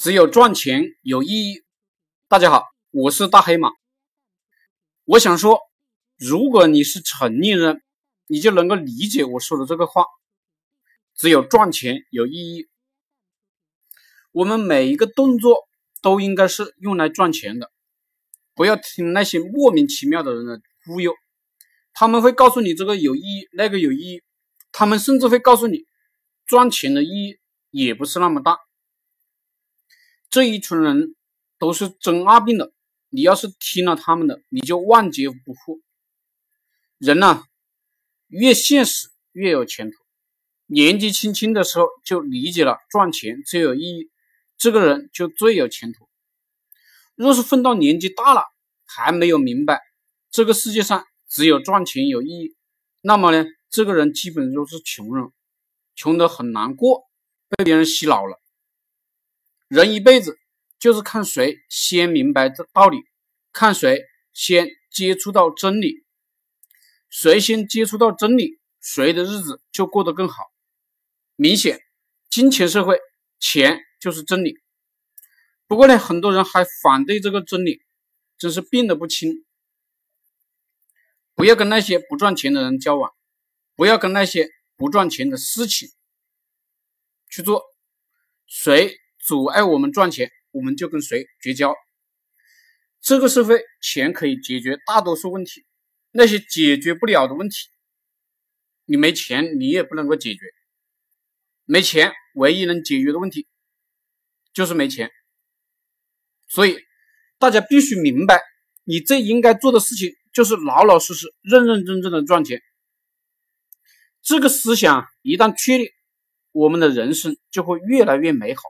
只有赚钱有意义。大家好，我是大黑马。我想说，如果你是成年人，你就能够理解我说的这个话。只有赚钱有意义。我们每一个动作都应该是用来赚钱的，不要听那些莫名其妙的人的忽悠。他们会告诉你这个有意义，那个有意义，他们甚至会告诉你赚钱的意义也不是那么大。这一群人都是真二病的，你要是听了他们的，你就万劫不复。人呐，越现实越有前途。年纪轻轻的时候就理解了赚钱最有意义，这个人就最有前途。若是混到年纪大了还没有明白这个世界上只有赚钱有意义，那么呢，这个人基本都是穷人，穷得很难过，被别人洗脑了。人一辈子就是看谁先明白这道理，看谁先接触到真理，谁先接触到真理，谁的日子就过得更好。明显，金钱社会，钱就是真理。不过呢，很多人还反对这个真理，真是病得不轻。不要跟那些不赚钱的人交往，不要跟那些不赚钱的事情去做。谁？阻碍我们赚钱，我们就跟谁绝交。这个社会，钱可以解决大多数问题，那些解决不了的问题，你没钱你也不能够解决。没钱，唯一能解决的问题就是没钱。所以大家必须明白，你最应该做的事情就是老老实实、认认真真的赚钱。这个思想一旦确立，我们的人生就会越来越美好。